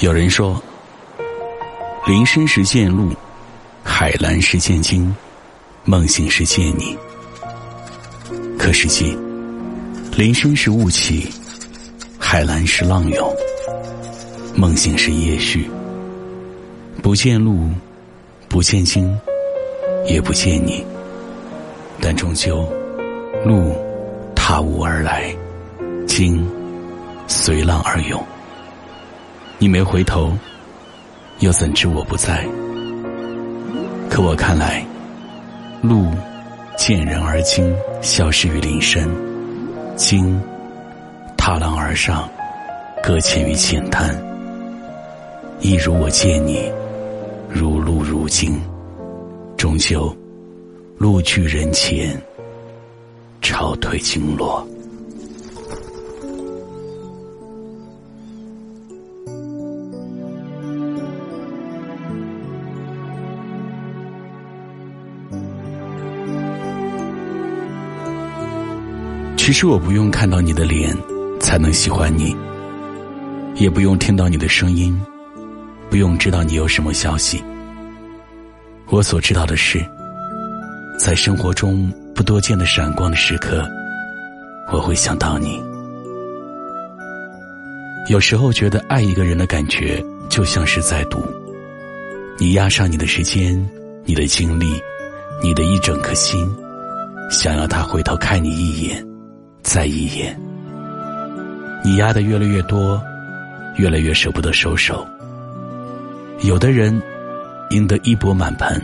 有人说：“林深时见鹿，海蓝时见鲸，梦醒时见你。”可实际，林深时雾起，海蓝时浪涌，梦醒时夜续。不见鹿，不见鲸，也不见你，但终究，鹿踏雾而来，鲸随浪而涌。你没回头，又怎知我不在？可我看来，路见人而惊，消失于林深；鲸踏浪而上，搁浅于浅滩。一如我见你，如露如金，终究路去人前，潮退经落。其实我不用看到你的脸才能喜欢你，也不用听到你的声音，不用知道你有什么消息。我所知道的是，在生活中不多见的闪光的时刻，我会想到你。有时候觉得爱一个人的感觉就像是在赌，你押上你的时间、你的精力、你的一整颗心，想要他回头看你一眼。再一眼，你压的越来越多，越来越舍不得收手。有的人赢得一钵满盆，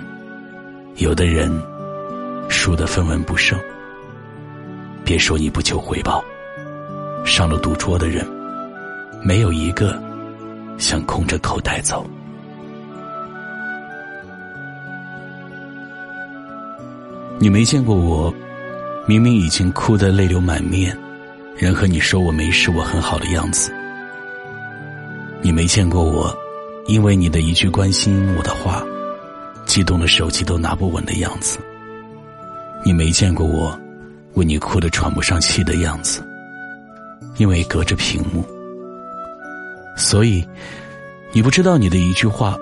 有的人输得分文不剩。别说你不求回报，上了赌桌的人，没有一个想空着口袋走。你没见过我。明明已经哭得泪流满面，仍和你说我没事，我很好的样子。你没见过我，因为你的一句关心我的话，激动的手机都拿不稳的样子。你没见过我，为你哭得喘不上气的样子，因为隔着屏幕。所以，你不知道你的一句话，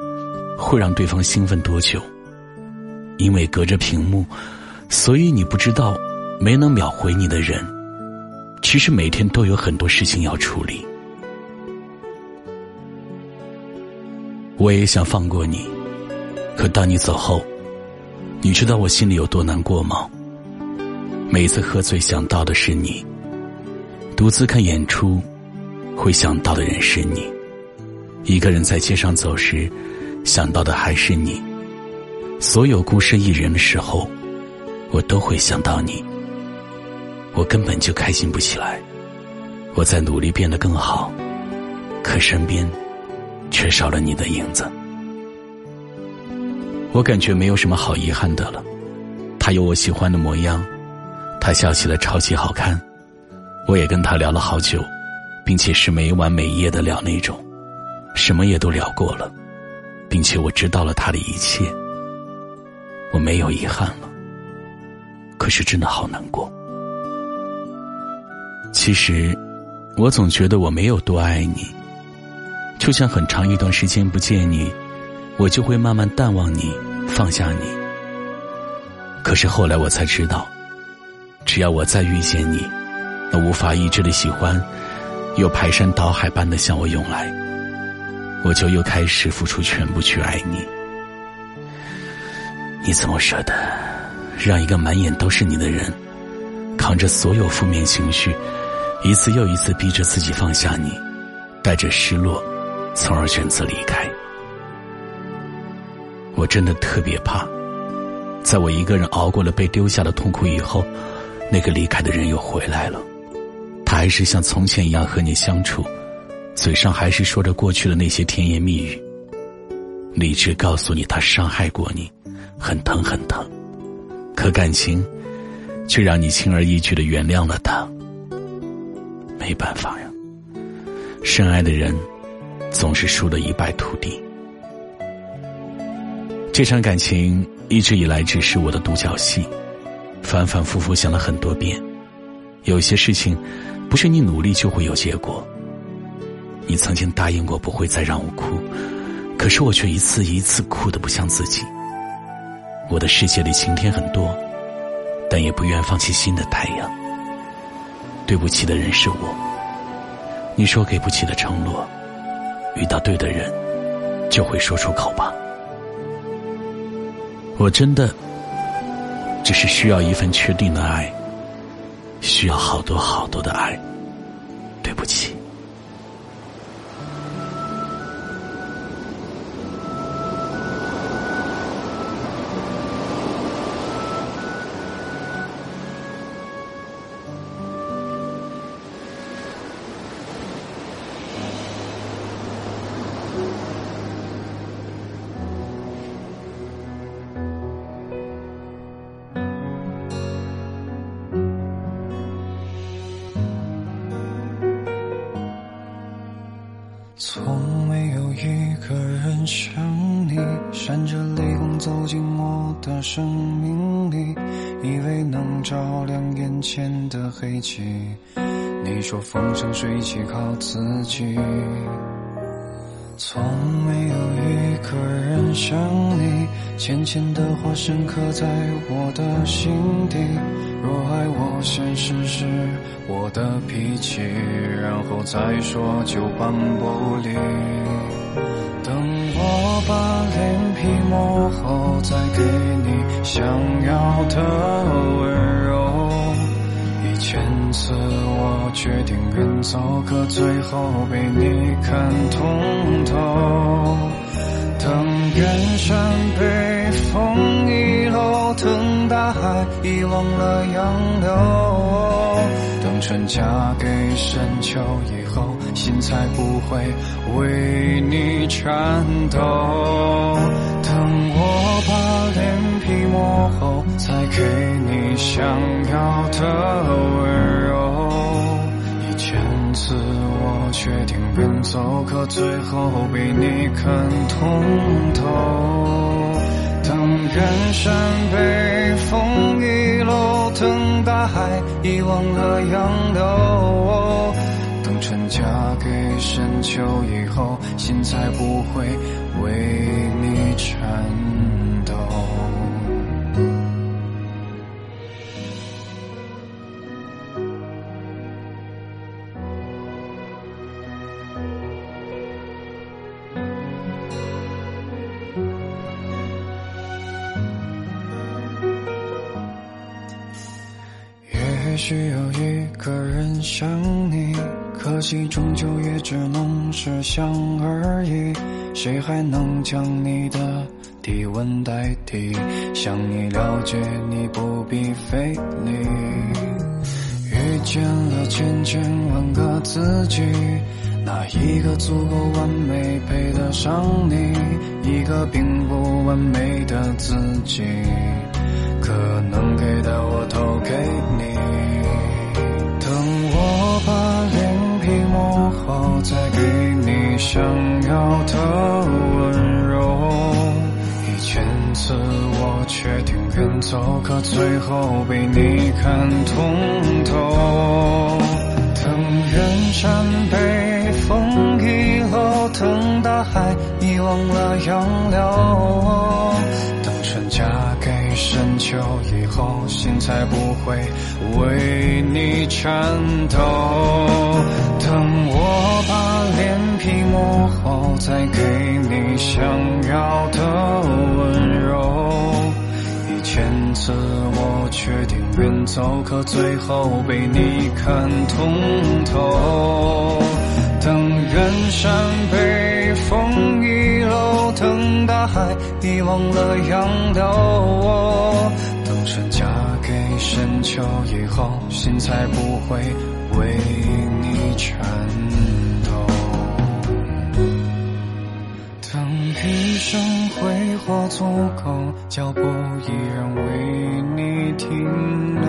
会让对方兴奋多久。因为隔着屏幕，所以你不知道。没能秒回你的人，其实每天都有很多事情要处理。我也想放过你，可当你走后，你知道我心里有多难过吗？每次喝醉想到的是你，独自看演出会想到的人是你，一个人在街上走时想到的还是你，所有孤身一人的时候，我都会想到你。我根本就开心不起来，我在努力变得更好，可身边却少了你的影子。我感觉没有什么好遗憾的了。他有我喜欢的模样，他笑起来超级好看。我也跟他聊了好久，并且是没完没夜的聊那种，什么也都聊过了，并且我知道了他的一切。我没有遗憾了，可是真的好难过。其实，我总觉得我没有多爱你，就像很长一段时间不见你，我就会慢慢淡忘你，放下你。可是后来我才知道，只要我再遇见你，那无法抑制的喜欢，又排山倒海般的向我涌来，我就又开始付出全部去爱你。你怎么舍得，让一个满眼都是你的人，扛着所有负面情绪？一次又一次逼着自己放下你，带着失落，从而选择离开。我真的特别怕，在我一个人熬过了被丢下的痛苦以后，那个离开的人又回来了。他还是像从前一样和你相处，嘴上还是说着过去的那些甜言蜜语。理智告诉你他伤害过你，很疼很疼，可感情却让你轻而易举的原谅了他。没办法呀，深爱的人总是输得一败涂地。这场感情一直以来只是我的独角戏，反反复复想了很多遍。有些事情不是你努力就会有结果。你曾经答应过不会再让我哭。可是我却一次一次哭得不像自己。我的世界里晴天很多，但也不愿放弃新的太阳。对不起的人是我。你说给不起的承诺，遇到对的人，就会说出口吧。我真的只是需要一份确定的爱，需要好多好多的爱。从没有一个人像你，闪着泪光走进我的生命里，以为能照亮眼前的黑漆。你说风生水起靠自己。从没有一个人像你，浅浅的话深刻在我的心底。若爱我先试试我的脾气，然后再说就搬不离。等我把脸皮磨厚，再给你想要的温柔。一千次我决定远走，可最后被你看通透。等远山被风遗漏，等大海遗忘了洋流。等春嫁给深秋以后，心才不会为你颤抖。等我把脸皮磨厚，才给你想要的温柔。决定远走，可最后被你看通透。等远山被风遗漏，等大海遗忘了洋流。等春嫁给深秋以后，心才不会为你颤抖。需要一个人想你，可惜终究也只能是想而已。谁还能将你的体温代替？想你了解你不必费力。遇见了千千万个自己，哪一个足够完美配得上你？一个并不完美的自己，可能给的我都给你。想要的温柔。一千次我决定远走，可最后被你看通透。等远山被风遗漏，等大海遗忘了洋流。等春嫁给深秋以后，心才不会为你颤抖。等我把脸皮磨厚，再给你想要的温柔。一千次我决定远走，可最后被你看通透。等远山被风遗漏，等大海，遗忘了洋流。等神嫁给深秋以后，心才不会为你颤抖。等余生挥霍足够，脚步依然为你停留。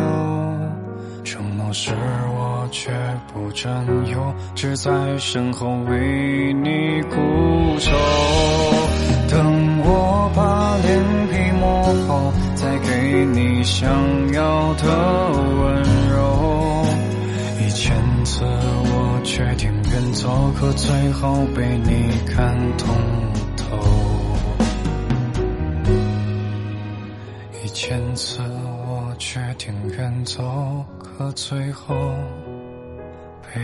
承诺是我绝不占有，只在身后为你固守。等我把脸皮磨厚，再给你想要的温柔。次我决定远走，可最后被你看通透。一千次我决定远走。可最后被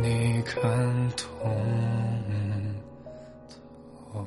你看通透。